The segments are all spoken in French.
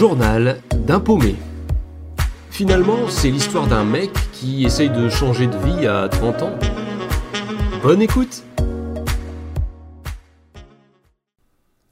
journal d'un paumé. Finalement, c'est l'histoire d'un mec qui essaye de changer de vie à 30 ans. Bonne écoute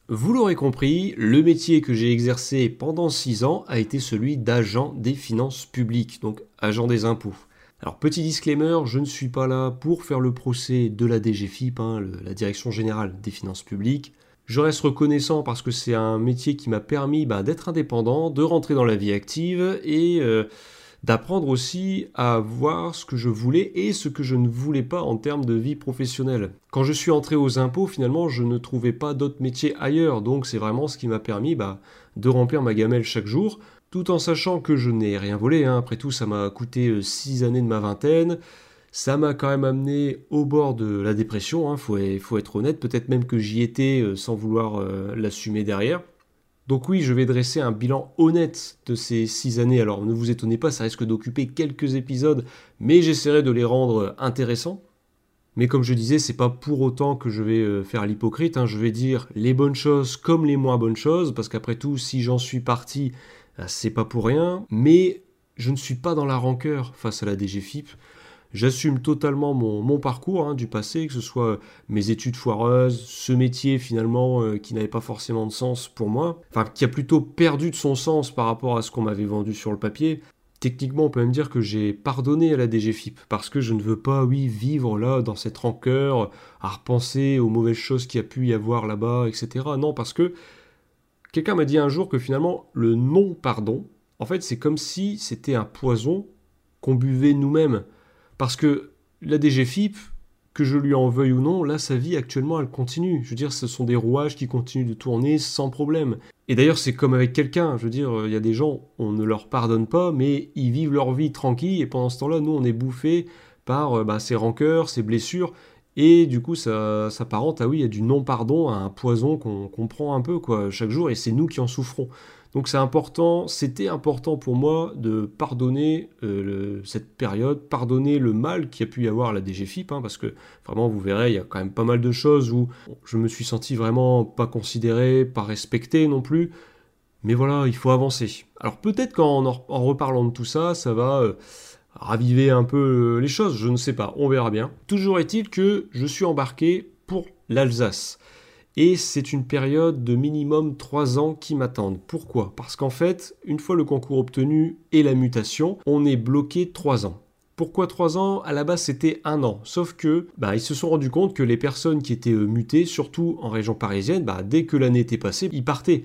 Vous l'aurez compris, le métier que j'ai exercé pendant 6 ans a été celui d'agent des finances publiques, donc agent des impôts. Alors petit disclaimer, je ne suis pas là pour faire le procès de la DGFIP, hein, la Direction Générale des Finances Publiques. Je reste reconnaissant parce que c'est un métier qui m'a permis bah, d'être indépendant, de rentrer dans la vie active et euh, d'apprendre aussi à voir ce que je voulais et ce que je ne voulais pas en termes de vie professionnelle. Quand je suis entré aux impôts, finalement, je ne trouvais pas d'autres métiers ailleurs, donc c'est vraiment ce qui m'a permis bah, de remplir ma gamelle chaque jour, tout en sachant que je n'ai rien volé. Hein. Après tout, ça m'a coûté 6 euh, années de ma vingtaine. Ça m'a quand même amené au bord de la dépression, il hein, faut, être honnête, peut-être même que j'y étais euh, sans vouloir euh, l'assumer derrière. Donc oui, je vais dresser un bilan honnête de ces six années. Alors ne vous étonnez pas, ça risque d'occuper quelques épisodes, mais j'essaierai de les rendre intéressants. Mais comme je disais, c'est pas pour autant que je vais euh, faire l'hypocrite. Hein. Je vais dire les bonnes choses comme les moins bonnes choses, parce qu'après tout, si j'en suis parti, c'est pas pour rien. Mais je ne suis pas dans la rancœur face à la DGFIP. J'assume totalement mon, parcours hein, du passé, que ce soit mes études foireuses, ce métier finalement euh, qui n'avait pas forcément de sens pour moi, enfin qui a plutôt perdu de son sens par rapport à ce qu'on m'avait vendu sur le papier. Techniquement, on peut même dire que j'ai pardonné à la DGFIP parce que je ne veux pas, oui, vivre là dans cette rancœur, à repenser aux mauvaises choses qu'il y a pu y avoir là-bas, etc. Non, parce que quelqu'un m'a dit un jour que finalement le non-pardon, en fait, c'est comme si c'était un poison qu'on buvait nous-mêmes. Parce que la DGFIP, que je lui en veuille ou non, là, sa vie actuellement, elle continue. Je veux dire, ce sont des rouages qui continuent de tourner sans problème. Et d'ailleurs, c'est comme avec quelqu'un. Je veux dire, il y a des gens, on ne leur pardonne pas, mais ils vivent leur vie tranquille. Et pendant ce temps-là, nous, on est bouffés par euh, bah, ces rancœurs, ces blessures. Et du coup, ça s'apparente à oui, il du non-pardon, à un poison qu'on prend un peu quoi, chaque jour, et c'est nous qui en souffrons. Donc c'est important, c'était important pour moi de pardonner euh, cette période, pardonner le mal qui a pu y avoir à la DGFIP, hein, parce que vraiment vous verrez, il y a quand même pas mal de choses où je me suis senti vraiment pas considéré, pas respecté non plus. Mais voilà, il faut avancer. Alors peut-être qu'en en reparlant de tout ça, ça va euh, raviver un peu euh, les choses, je ne sais pas, on verra bien. Toujours est-il que je suis embarqué pour l'Alsace. Et c'est une période de minimum 3 ans qui m'attendent. Pourquoi? Parce qu'en fait, une fois le concours obtenu et la mutation, on est bloqué 3 ans. Pourquoi 3 ans? À la base, c'était un an. Sauf que, bah, ils se sont rendus compte que les personnes qui étaient euh, mutées, surtout en région parisienne, bah, dès que l'année était passée, ils partaient.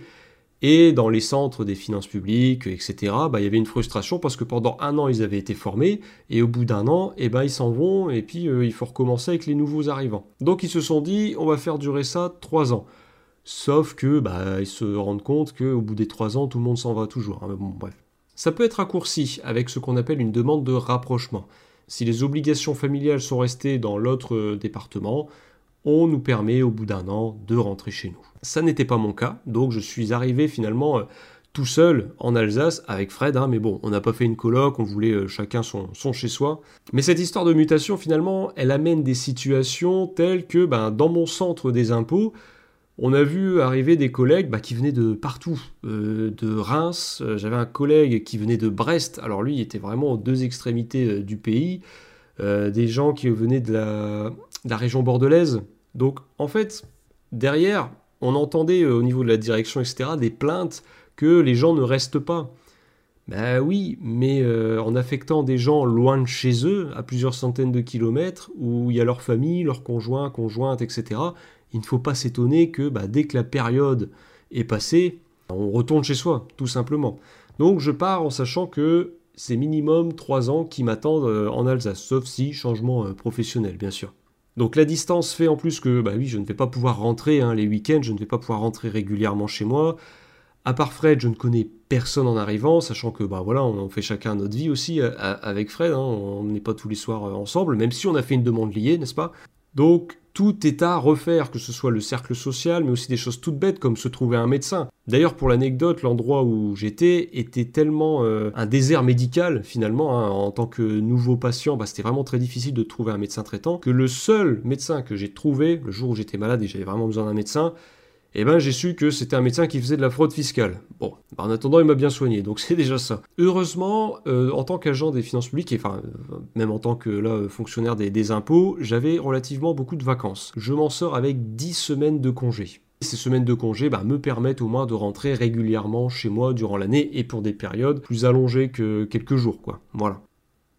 Et dans les centres des finances publiques, etc., bah, il y avait une frustration parce que pendant un an, ils avaient été formés, et au bout d'un an, eh ben, ils s'en vont, et puis euh, il faut recommencer avec les nouveaux arrivants. Donc ils se sont dit, on va faire durer ça trois ans. Sauf que bah, ils se rendent compte qu'au bout des trois ans, tout le monde s'en va toujours. Hein. Ça peut être raccourci avec ce qu'on appelle une demande de rapprochement. Si les obligations familiales sont restées dans l'autre euh, département, on nous permet au bout d'un an de rentrer chez nous. Ça n'était pas mon cas, donc je suis arrivé finalement euh, tout seul en Alsace avec Fred, hein, mais bon, on n'a pas fait une colloque, on voulait euh, chacun son, chez soi. Mais cette histoire de mutation, finalement, elle amène des situations telles que ben, dans mon centre des impôts, on a vu arriver des collègues bah, qui venaient de partout, euh, de Reims, j'avais un collègue qui venait de Brest, alors lui il était vraiment aux deux extrémités du pays, des gens qui venaient de la région bordelaise, donc en fait, derrière, on entendait euh, au niveau de la direction, etc., des plaintes que les gens ne restent pas. Ben oui, mais euh, en affectant des gens loin de chez eux, à plusieurs centaines de kilomètres, où il y a leur famille, leurs conjoints, conjointes, etc., il ne faut pas s'étonner que bah, dès que la période est passée, on retourne chez soi, tout simplement. Donc je pars en sachant que c'est minimum trois ans qui m'attendent euh, en Alsace, sauf si changement professionnel, bien sûr. Donc la distance fait en plus que, bah oui, je ne vais pas pouvoir rentrer hein, les week-ends, je ne vais pas pouvoir rentrer régulièrement chez moi. À part Fred, je ne connais personne en arrivant, sachant que bah voilà, on fait chacun notre vie aussi euh, avec Fred, hein, on n'est pas tous les soirs euh, ensemble, même si on a fait une demande liée, n'est-ce pas? Donc tout est à refaire, que ce soit le cercle social, mais aussi des choses toutes bêtes comme se trouver un médecin. D'ailleurs, pour l'anecdote, l'endroit où j'étais était tellement euh, un désert médical, finalement, hein, en tant que nouveau patient, bah, c'était vraiment très difficile de trouver un médecin traitant, que le seul médecin que j'ai trouvé, le jour où j'étais malade et j'avais vraiment besoin d'un médecin, eh ben j'ai su que c'était un médecin qui faisait de la fraude fiscale. Bon, en attendant, il m'a bien soigné, donc c'est déjà ça. Heureusement, euh, en tant qu'agent des finances publiques, et enfin, euh, même en tant que fonctionnaire des, impôts, j'avais relativement beaucoup de vacances. Je m'en sors avec 10 semaines de congé. Ces semaines de congé bah, me permettent au moins de rentrer régulièrement chez moi durant l'année et pour des périodes plus allongées que quelques jours, quoi. Voilà.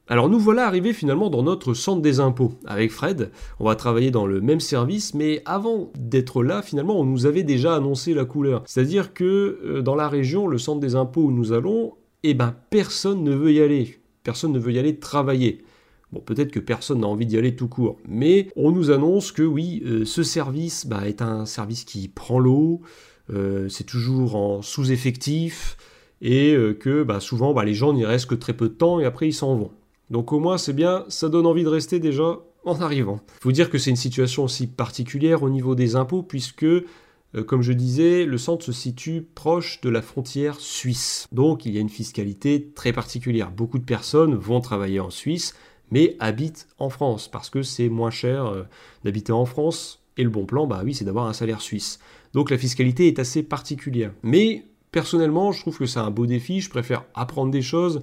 Alors nous voilà arrivés finalement dans notre centre des impôts. Avec Fred, on va travailler dans le même service, mais avant d'être là, finalement, on nous avait déjà annoncé la couleur. C'est-à-dire que euh, dans la région, le centre des impôts où nous allons, eh ben personne ne veut y aller. Personne ne veut y aller travailler. Bon, peut-être que personne n'a envie d'y aller tout court, mais on nous annonce que oui, euh, ce service bah, est un service qui prend l'eau, euh, c'est toujours en sous-effectif, et que bah, souvent bah, les gens n'y restent que très peu de temps et après ils s'en vont. Donc au moins c'est bien, ça donne envie de rester déjà en arrivant. Faut dire que c'est une situation aussi particulière au niveau des impôts puisque euh, comme je disais, le centre se situe proche de la frontière suisse. Donc il y a une fiscalité très particulière. Beaucoup de personnes vont travailler en Suisse, mais habitent en France, parce que c'est moins cher euh, d'habiter en France. Et le bon plan, bah oui, c'est d'avoir un salaire suisse. Donc la fiscalité est assez particulière. Mais personnellement, je trouve que c'est un beau défi. Je préfère apprendre des choses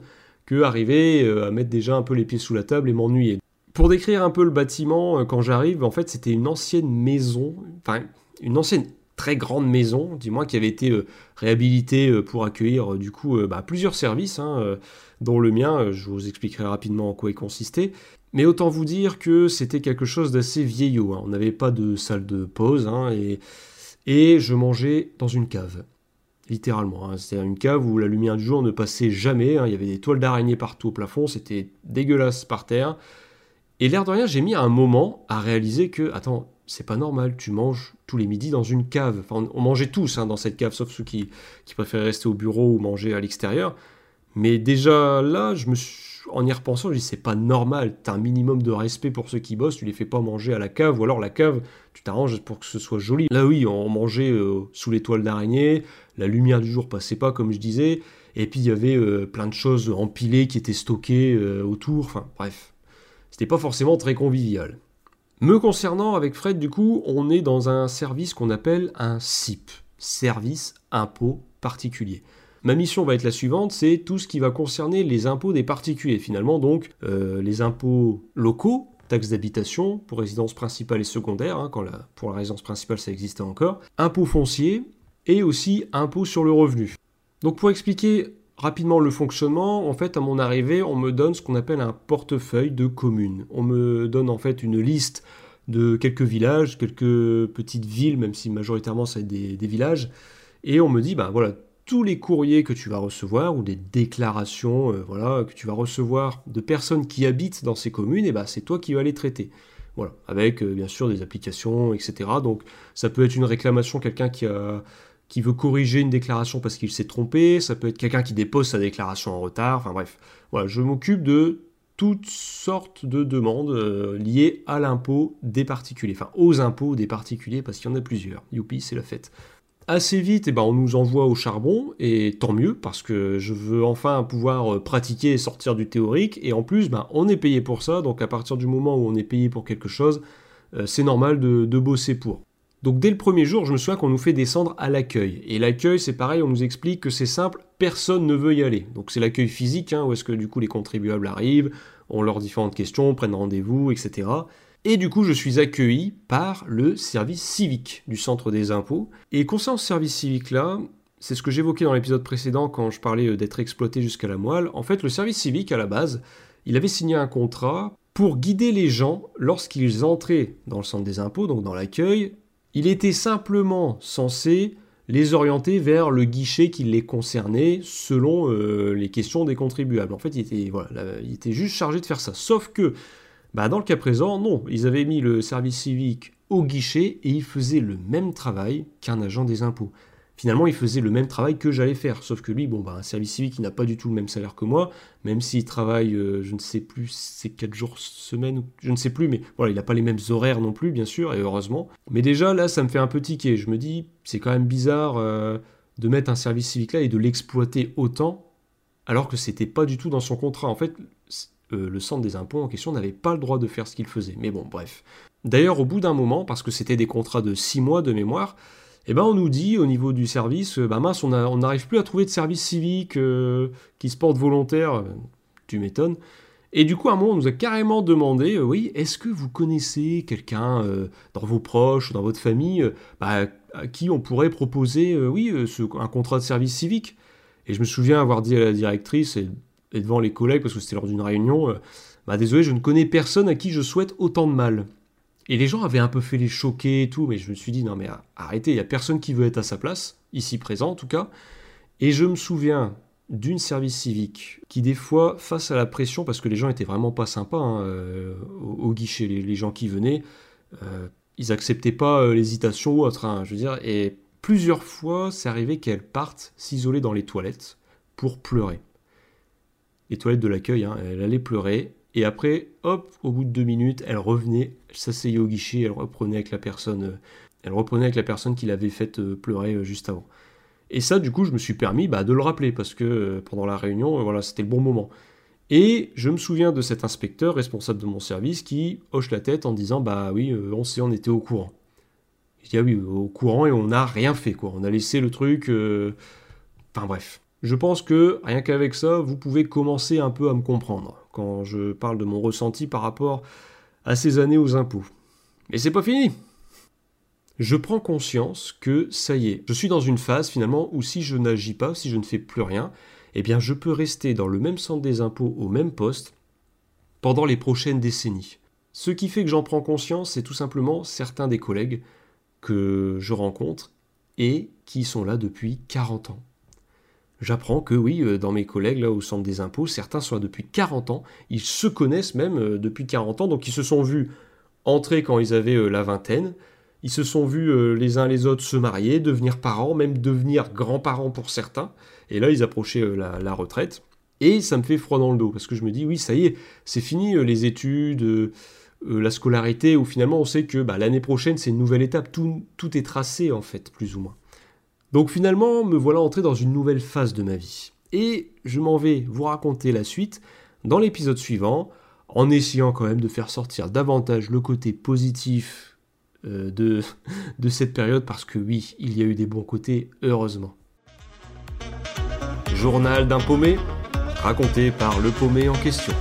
arriver euh, à mettre déjà un peu les pieds sous la table et m'ennuyer. Pour décrire un peu le bâtiment, euh, quand j'arrive, en fait, c'était une ancienne maison, enfin, une ancienne très grande maison, dis-moi, qui avait été euh, réhabilitée pour accueillir du coup bah, plusieurs services, hein, dont le mien, je vous expliquerai rapidement en quoi il consistait. Mais autant vous dire que c'était quelque chose d'assez vieillot. Hein. On n'avait pas de salle de pause hein, et, et je mangeais dans une cave littéralement. Hein. C'était une cave où la lumière du jour ne passait jamais. Hein. Il y avait des toiles d'araignée partout au plafond, c'était dégueulasse par terre. Et l'air de rien, j'ai mis un moment à réaliser que, attends, c'est pas normal, tu manges tous les midis dans une cave. Enfin, on mangeait tous hein, dans cette cave, sauf ceux qui, qui préféraient rester au bureau ou manger à l'extérieur. Mais déjà là, je me suis en y repensant, je dis c'est pas normal, t'as un minimum de respect pour ceux qui bossent, tu les fais pas manger à la cave, ou alors la cave, tu t'arranges pour que ce soit joli. Là oui, on mangeait euh, sous les toiles d'araignée, la lumière du jour passait pas comme je disais, et puis il y avait euh, plein de choses empilées qui étaient stockées euh, autour, enfin bref, c'était pas forcément très convivial. Me concernant avec Fred, du coup, on est dans un service qu'on appelle un SIP, service impôt particulier. Ma mission va être la suivante, c'est tout ce qui va concerner les impôts des particuliers finalement, donc euh, les impôts locaux, taxes d'habitation pour résidence principale et secondaire, hein, quand pour la résidence principale ça existait encore, impôts fonciers et aussi impôts sur le revenu. Donc pour expliquer rapidement le fonctionnement, en fait à mon arrivée on me donne ce qu'on appelle un portefeuille de communes. On me donne en fait une liste de quelques villages, quelques petites villes, même si majoritairement c'est des, des villages, et on me dit, ben voilà, tous les courriers que tu vas recevoir ou des déclarations euh, voilà, que tu vas recevoir de personnes qui habitent dans ces communes, et eh ben, c'est toi qui vas les traiter. Voilà, avec euh, bien sûr des applications, etc. Donc ça peut être une réclamation, quelqu'un qui, qui veut corriger une déclaration parce qu'il s'est trompé, ça peut être quelqu'un qui dépose sa déclaration en retard, enfin bref. Voilà, je m'occupe de toutes sortes de demandes euh, liées à l'impôt des particuliers, enfin aux impôts des particuliers parce qu'il y en a plusieurs. Youpi, c'est la fête assez vite, eh ben, on nous envoie au charbon, et tant mieux, parce que je veux enfin pouvoir euh, pratiquer et sortir du théorique, et en plus, ben, on est payé pour ça, donc à partir du moment où on est payé pour quelque chose, euh, c'est normal de, bosser pour. Donc dès le premier jour, je me souviens qu'on nous fait descendre à l'accueil. Et l'accueil, c'est pareil, on nous explique que c'est simple, personne ne veut y aller. Donc c'est l'accueil physique, hein, où est-ce que du coup les contribuables arrivent, ont leurs différentes questions, prennent rendez-vous, etc. Et du coup, je suis accueilli par le service civique du centre des impôts. Et concernant ce service civique-là, c'est ce que j'évoquais dans l'épisode précédent quand je parlais euh, d'être exploité jusqu'à la moelle. En fait, le service civique, à la base, il avait signé un contrat pour guider les gens lorsqu'ils entraient dans le centre des impôts, donc dans l'accueil. Il était simplement censé les orienter vers le guichet qui les concernait selon euh, les questions des contribuables. En fait, il était, voilà, il était juste chargé de faire ça. Sauf que bah, dans le cas présent, non, ils avaient mis le service civique au guichet et ils faisaient le même travail qu'un agent des impôts. Finalement, il faisait le même travail que j'allais faire, sauf que lui, bon, bah, un service civique, il n'a pas du tout le même salaire que moi, même s'il travaille, euh, je ne sais plus, c'est 4 jours semaine, je ne sais plus, mais voilà, il n'a pas les mêmes horaires non plus, bien sûr, et heureusement. Mais déjà, là, ça me fait un peu tiquer. Je me dis, c'est quand même bizarre euh, de mettre un service civique là et de l'exploiter autant, alors que c'était pas du tout dans son contrat. En fait, euh, le centre des impôts en question n'avait pas le droit de faire ce qu'il faisait. Mais bon, bref. D'ailleurs, au bout d'un moment, parce que c'était des contrats de 6 mois de mémoire, eh ben on nous dit au niveau du service, bah mince, on n'arrive plus à trouver de service civique qui se porte volontaire, tu m'étonnes. Et du coup, à un moment, on nous a carrément demandé, oui, est-ce que vous connaissez quelqu'un dans vos proches, dans votre famille, bah, à qui on pourrait proposer, oui, un contrat de service civique? Et je me souviens avoir dit à la directrice devant les collègues, parce que c'était lors d'une réunion, bah désolé, je ne connais personne à qui je souhaite autant de mal. Et les gens avaient un peu fait les choquer et tout, mais je me suis dit, non mais arrêtez, il n'y a personne qui veut être à sa place, ici présent en tout cas. Et je me souviens d'une service civique qui des fois, face à la pression, parce que les gens étaient vraiment pas sympas hein, euh, au, guichet, les, gens qui venaient, euh, ils acceptaient pas euh, l'hésitation ou autre, hein, je veux dire, et plusieurs fois, c'est arrivé qu'elles partent s'isoler dans les toilettes pour pleurer. Les toilettes de l'accueil, hein, elle allait pleurer, et après, hop, au bout de deux minutes, elle revenait, s'asseyait au guichet, elle reprenait avec la personne, euh, elle reprenait avec la personne qui l'avait faite euh, pleurer euh, juste avant. Et ça, du coup, je me suis permis bah, de le rappeler parce que pendant la réunion, voilà, c'était le bon moment. Et je me souviens de cet inspecteur responsable de mon service qui hoche la tête en disant bah oui, on sait, on était au courant. Je dis ah oui, au courant et on n'a rien fait quoi. On a laissé le truc. Enfin bref. Je pense que rien qu'avec ça, vous pouvez commencer un peu à me comprendre quand je parle de mon ressenti par rapport à ces années aux impôts. Mais c'est pas fini Je prends conscience que ça y est, je suis dans une phase finalement où si je n'agis pas, si je ne fais plus rien, eh bien je peux rester dans le même centre des impôts au même poste pendant les prochaines décennies. Ce qui fait que j'en prends conscience, c'est tout simplement certains des collègues que je rencontre et qui sont là depuis 40 ans j'apprends que oui, euh, dans mes collègues là au centre des impôts, certains sont depuis 40 ans, ils se connaissent même euh, depuis 40 ans, donc ils se sont vus entrer quand ils avaient euh, la vingtaine, ils se sont vus les uns les autres se marier, devenir parents, même devenir grands-parents pour certains, et là ils approchaient la, retraite, et ça me fait froid dans le dos, parce que je me dis oui, ça y est, c'est fini les études, la scolarité, où finalement on sait que bah, l'année prochaine c'est une nouvelle étape, tout est tracé en fait, plus ou moins. Donc finalement, me voilà entré dans une nouvelle phase de ma vie. Et je m'en vais vous raconter la suite dans l'épisode suivant, en essayant quand même de faire sortir davantage le côté positif euh, de, de cette période, parce que oui, il y a eu des bons côtés, heureusement. Journal d'un paumé, raconté par le paumé en question.